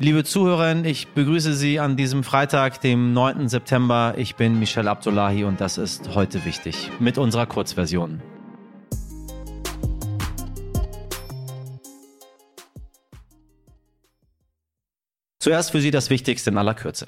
Liebe Zuhörerinnen, ich begrüße Sie an diesem Freitag, dem 9. September. Ich bin Michel Abdullahi und das ist heute wichtig mit unserer Kurzversion. Zuerst für Sie das Wichtigste in aller Kürze.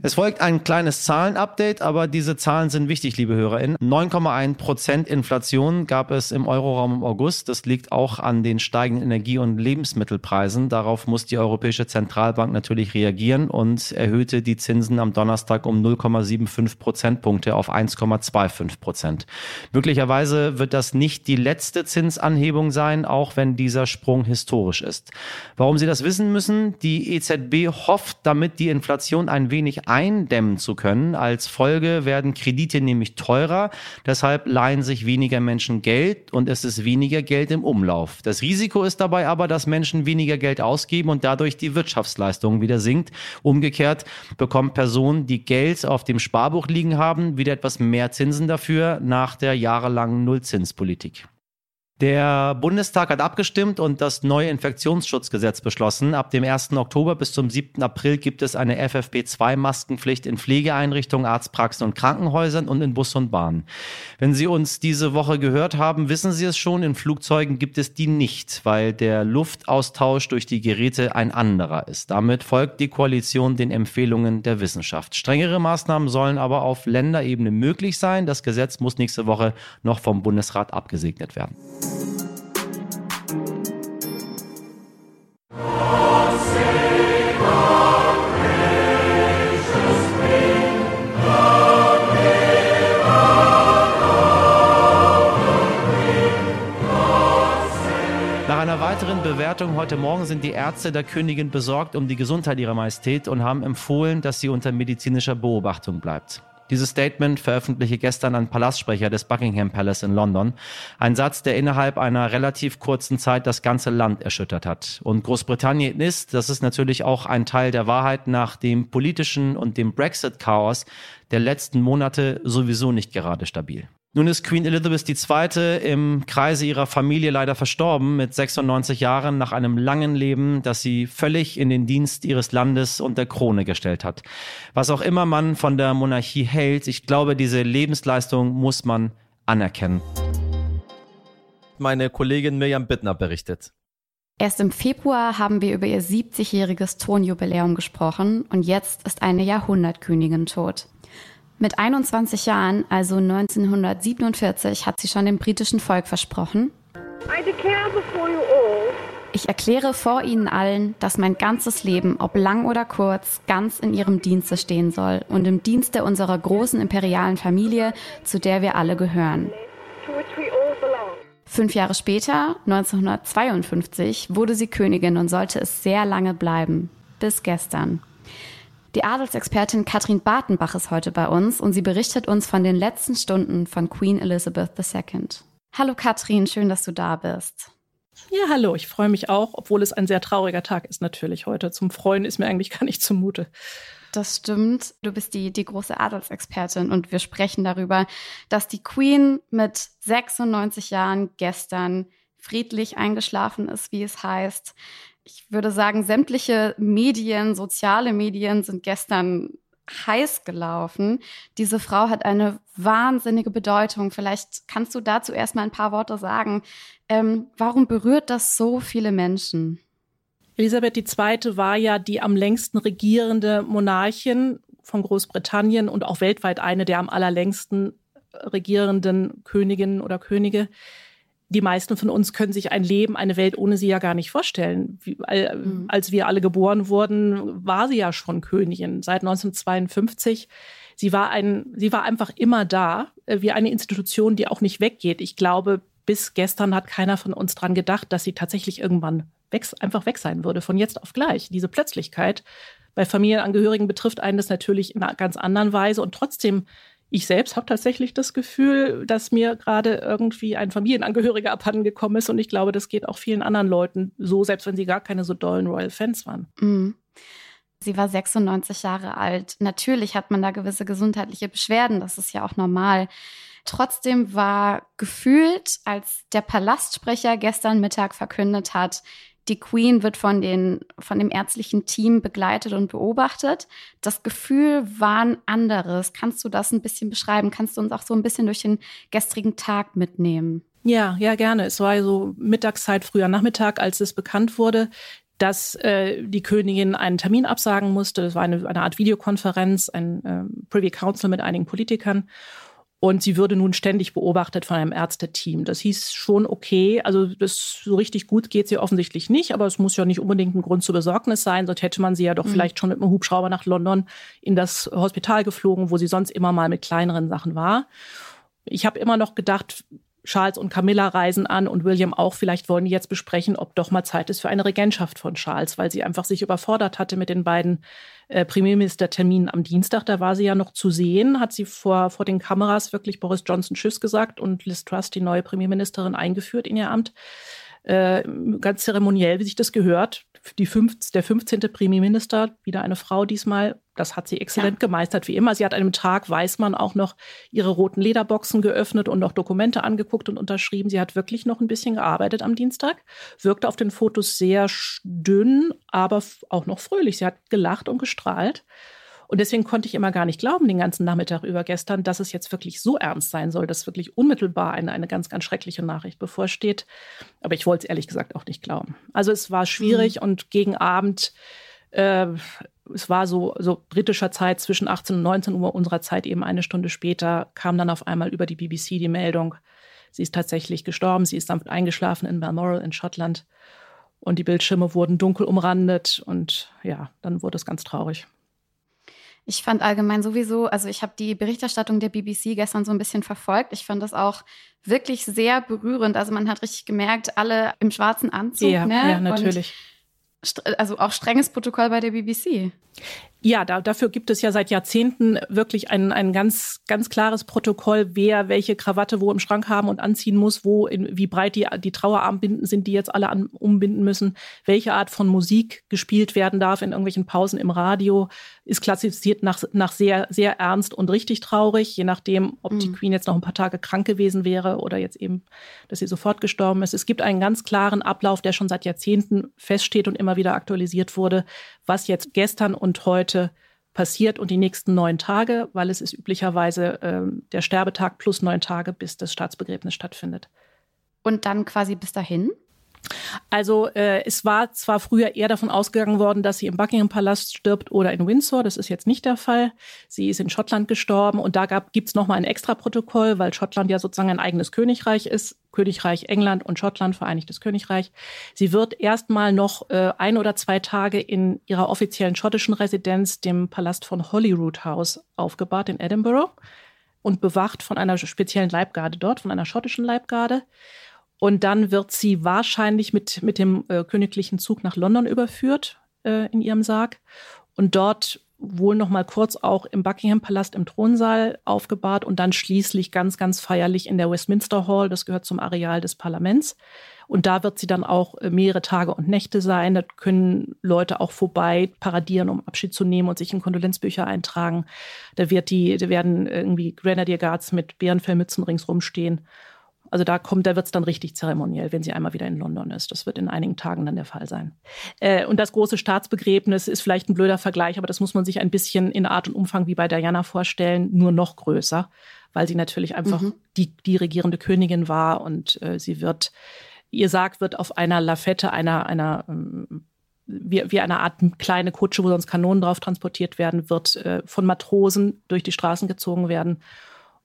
Es folgt ein kleines Zahlenupdate, aber diese Zahlen sind wichtig, liebe HörerInnen. 9,1 Prozent Inflation gab es im Euroraum im August. Das liegt auch an den steigenden Energie- und Lebensmittelpreisen. Darauf muss die Europäische Zentralbank natürlich reagieren und erhöhte die Zinsen am Donnerstag um 0,75 Prozentpunkte auf 1,25 Prozent. Möglicherweise wird das nicht die letzte Zinsanhebung sein, auch wenn dieser Sprung historisch ist. Warum Sie das wissen müssen? Die EZB hofft, damit die Inflation ein wenig eindämmen zu können. Als Folge werden Kredite nämlich teurer, deshalb leihen sich weniger Menschen Geld und es ist weniger Geld im Umlauf. Das Risiko ist dabei aber, dass Menschen weniger Geld ausgeben und dadurch die Wirtschaftsleistung wieder sinkt. Umgekehrt bekommen Personen, die Geld auf dem Sparbuch liegen haben, wieder etwas mehr Zinsen dafür nach der jahrelangen Nullzinspolitik. Der Bundestag hat abgestimmt und das neue Infektionsschutzgesetz beschlossen. Ab dem 1. Oktober bis zum 7. April gibt es eine FFP2-Maskenpflicht in Pflegeeinrichtungen, Arztpraxen und Krankenhäusern und in Bus und Bahn. Wenn Sie uns diese Woche gehört haben, wissen Sie es schon, in Flugzeugen gibt es die nicht, weil der Luftaustausch durch die Geräte ein anderer ist. Damit folgt die Koalition den Empfehlungen der Wissenschaft. Strengere Maßnahmen sollen aber auf Länderebene möglich sein. Das Gesetz muss nächste Woche noch vom Bundesrat abgesegnet werden. Nach einer weiteren Bewertung heute Morgen sind die Ärzte der Königin besorgt um die Gesundheit ihrer Majestät und haben empfohlen, dass sie unter medizinischer Beobachtung bleibt. Dieses Statement veröffentlichte gestern ein Palastsprecher des Buckingham Palace in London. Ein Satz, der innerhalb einer relativ kurzen Zeit das ganze Land erschüttert hat. Und Großbritannien ist, das ist natürlich auch ein Teil der Wahrheit, nach dem politischen und dem Brexit-Chaos der letzten Monate sowieso nicht gerade stabil. Nun ist Queen Elizabeth II. im Kreise ihrer Familie leider verstorben mit 96 Jahren nach einem langen Leben, das sie völlig in den Dienst ihres Landes und der Krone gestellt hat. Was auch immer man von der Monarchie hält, ich glaube, diese Lebensleistung muss man anerkennen. Meine Kollegin Mirjam Bittner berichtet. Erst im Februar haben wir über ihr 70-jähriges Thronjubiläum gesprochen und jetzt ist eine Jahrhundertkönigin tot. Mit 21 Jahren, also 1947, hat sie schon dem britischen Volk versprochen, ich erkläre vor Ihnen allen, dass mein ganzes Leben, ob lang oder kurz, ganz in Ihrem Dienste stehen soll und im Dienste unserer großen imperialen Familie, zu der wir alle gehören. Fünf Jahre später, 1952, wurde sie Königin und sollte es sehr lange bleiben. Bis gestern. Die Adelsexpertin Katrin Bartenbach ist heute bei uns und sie berichtet uns von den letzten Stunden von Queen Elizabeth II. Hallo Katrin, schön, dass du da bist. Ja, hallo, ich freue mich auch, obwohl es ein sehr trauriger Tag ist natürlich heute. Zum Freuen ist mir eigentlich gar nicht zumute. Das stimmt. Du bist die, die große Adelsexpertin und wir sprechen darüber, dass die Queen mit 96 Jahren gestern friedlich eingeschlafen ist, wie es heißt ich würde sagen, sämtliche Medien, soziale Medien sind gestern heiß gelaufen. Diese Frau hat eine wahnsinnige Bedeutung. Vielleicht kannst du dazu erstmal ein paar Worte sagen. Ähm, warum berührt das so viele Menschen? Elisabeth II. war ja die am längsten regierende Monarchin von Großbritannien und auch weltweit eine der am allerlängsten regierenden Königinnen oder Könige die meisten von uns können sich ein Leben, eine Welt ohne sie ja gar nicht vorstellen. Wie, mhm. Als wir alle geboren wurden, war sie ja schon Königin seit 1952. Sie war ein, sie war einfach immer da, äh, wie eine Institution, die auch nicht weggeht. Ich glaube, bis gestern hat keiner von uns dran gedacht, dass sie tatsächlich irgendwann weg, einfach weg sein würde, von jetzt auf gleich. Diese Plötzlichkeit. Bei Familienangehörigen betrifft einen das natürlich in einer ganz anderen Weise und trotzdem ich selbst habe tatsächlich das Gefühl, dass mir gerade irgendwie ein Familienangehöriger abhanden gekommen ist und ich glaube, das geht auch vielen anderen Leuten so, selbst wenn sie gar keine so dollen Royal Fans waren. Mhm. Sie war 96 Jahre alt. Natürlich hat man da gewisse gesundheitliche Beschwerden, das ist ja auch normal. Trotzdem war gefühlt, als der Palastsprecher gestern Mittag verkündet hat, Die Queen wird von, den, von dem ärztlichen Team begleitet und beobachtet. Das Gefühl war ein anderes. Kannst du das ein bisschen beschreiben? Kannst du uns auch so ein bisschen durch den gestrigen Tag mitnehmen? Ja, ja, gerne. Es war so Mittagszeit, früher Nachmittag, als es bekannt wurde, dass äh, die Königin einen Termin absagen musste. Das war eine, eine Art Videokonferenz, ein äh, Privy Council mit einigen Politikern. Und sie würde nun ständig beobachtet von einem Ärzteteam. Das hieß schon okay. Also das so richtig gut geht sie offensichtlich nicht, aber es muss ja nicht unbedingt ein Grund zur Besorgnis sein. Sonst hätte man sie ja doch mhm. vielleicht schon mit einem Hubschrauber nach London in das Hospital geflogen, wo sie sonst immer mal mit kleineren Sachen war. Ich habe immer noch gedacht, Charles und Camilla reisen an und William auch. Vielleicht wollen die jetzt besprechen, ob doch mal Zeit ist für eine Regentschaft von Charles, weil sie einfach sich überfordert hatte mit den beiden äh, Premierministerterminen am Dienstag. Da war sie ja noch zu sehen, hat sie vor, vor den Kameras wirklich Boris Johnson Tschüss gesagt und Liz Truss, die neue Premierministerin, eingeführt in ihr Amt. Äh, ganz zeremoniell, wie sich das gehört. Die fünf, der 15. Premierminister, wieder eine Frau diesmal, das hat sie exzellent ja. gemeistert, wie immer. Sie hat an einem Tag, weiß man, auch noch ihre roten Lederboxen geöffnet und noch Dokumente angeguckt und unterschrieben. Sie hat wirklich noch ein bisschen gearbeitet am Dienstag, wirkte auf den Fotos sehr dünn, aber auch noch fröhlich. Sie hat gelacht und gestrahlt. Und deswegen konnte ich immer gar nicht glauben, den ganzen Nachmittag über gestern, dass es jetzt wirklich so ernst sein soll, dass wirklich unmittelbar eine, eine ganz, ganz schreckliche Nachricht bevorsteht. Aber ich wollte es ehrlich gesagt auch nicht glauben. Also es war schwierig mhm. und gegen Abend, äh, es war so, so britischer Zeit zwischen 18 und 19 Uhr unserer Zeit, eben eine Stunde später, kam dann auf einmal über die BBC die Meldung, sie ist tatsächlich gestorben, sie ist sanft eingeschlafen in Balmoral in Schottland. Und die Bildschirme wurden dunkel umrandet und ja, dann wurde es ganz traurig. Ich fand allgemein sowieso, also ich habe die Berichterstattung der BBC gestern so ein bisschen verfolgt. Ich fand das auch wirklich sehr berührend. Also man hat richtig gemerkt, alle im schwarzen Anzug. Ja, ne? ja natürlich. Und, also auch strenges Protokoll bei der BBC. Ja, da, dafür gibt es ja seit Jahrzehnten wirklich ein, ein ganz, ganz klares Protokoll, wer welche Krawatte wo im Schrank haben und anziehen muss, wo, in, wie breit die, die Trauerarmbinden sind, die jetzt alle an, umbinden müssen, welche Art von Musik gespielt werden darf in irgendwelchen Pausen im Radio, ist klassifiziert nach, nach sehr, sehr ernst und richtig traurig, je nachdem, ob mhm. die Queen jetzt noch ein paar Tage krank gewesen wäre oder jetzt eben, dass sie sofort gestorben ist. Es gibt einen ganz klaren Ablauf, der schon seit Jahrzehnten feststeht und immer wieder aktualisiert wurde, was jetzt gestern und heute heute passiert und die nächsten neun Tage, weil es ist üblicherweise äh, der Sterbetag plus neun Tage, bis das Staatsbegräbnis stattfindet. Und dann quasi bis dahin? Also äh, es war zwar früher eher davon ausgegangen worden, dass sie im Buckingham Palast stirbt oder in Windsor. Das ist jetzt nicht der Fall. Sie ist in Schottland gestorben und da gibt es nochmal ein Extra-Protokoll, weil Schottland ja sozusagen ein eigenes Königreich ist. Königreich England und Schottland, Vereinigtes Königreich. Sie wird erstmal noch äh, ein oder zwei Tage in ihrer offiziellen schottischen Residenz, dem Palast von Holyrood House, aufgebahrt in Edinburgh und bewacht von einer speziellen Leibgarde dort, von einer schottischen Leibgarde. Und dann wird sie wahrscheinlich mit, mit dem äh, königlichen Zug nach London überführt äh, in ihrem Sarg und dort wohl noch mal kurz auch im Buckingham Palast im Thronsaal aufgebahrt und dann schließlich ganz, ganz feierlich in der Westminster Hall, das gehört zum Areal des Parlaments. Und da wird sie dann auch äh, mehrere Tage und Nächte sein. Da können Leute auch vorbei paradieren, um Abschied zu nehmen und sich in Kondolenzbücher eintragen. Da wird die, da werden irgendwie Grenadier Guards mit Bärenfellmützen ringsrum stehen. Also da kommt, da wird es dann richtig zeremoniell, wenn sie einmal wieder in London ist. Das wird in einigen Tagen dann der Fall sein. Äh, und das große Staatsbegräbnis ist vielleicht ein blöder Vergleich, aber das muss man sich ein bisschen in Art und Umfang wie bei Diana vorstellen, nur noch größer, weil sie natürlich einfach mhm. die, die regierende Königin war und äh, sie wird, ihr Sarg wird auf einer Lafette, einer, einer ähm, wie, wie eine Art kleine Kutsche, wo sonst Kanonen drauf transportiert werden, wird äh, von Matrosen durch die Straßen gezogen werden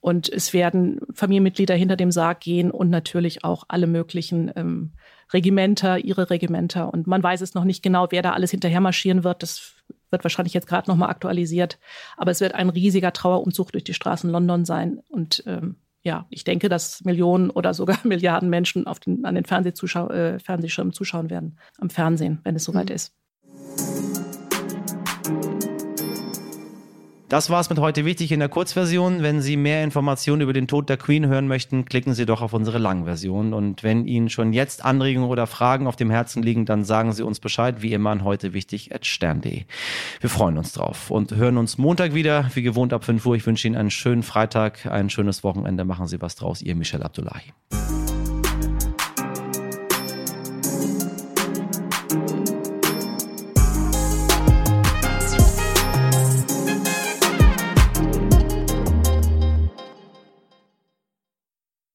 und es werden Familienmitglieder hinter dem Sarg gehen und natürlich auch alle möglichen ähm, Regimenter, ihre Regimenter. Und man weiß es noch nicht genau, wer da alles hinterher marschieren wird. Das wird wahrscheinlich jetzt gerade nochmal aktualisiert. Aber es wird ein riesiger Trauerumzug durch die Straßen London sein. Und ähm, ja, ich denke, dass Millionen oder sogar Milliarden Menschen auf den, an den Fernsehzuschau äh, Fernsehschirmen zuschauen werden, am Fernsehen, wenn es soweit mhm. ist. Das war's mit heute wichtig in der Kurzversion. Wenn Sie mehr Informationen über den Tod der Queen hören möchten, klicken Sie doch auf unsere Langversion. Und wenn Ihnen schon jetzt Anregungen oder Fragen auf dem Herzen liegen, dann sagen Sie uns Bescheid, wie immer an heute wichtig at stern.de. Wir freuen uns drauf und hören uns Montag wieder, wie gewohnt ab 5 Uhr. Ich wünsche Ihnen einen schönen Freitag, ein schönes Wochenende. Machen Sie was draus. Ihr Michel Abdullahi.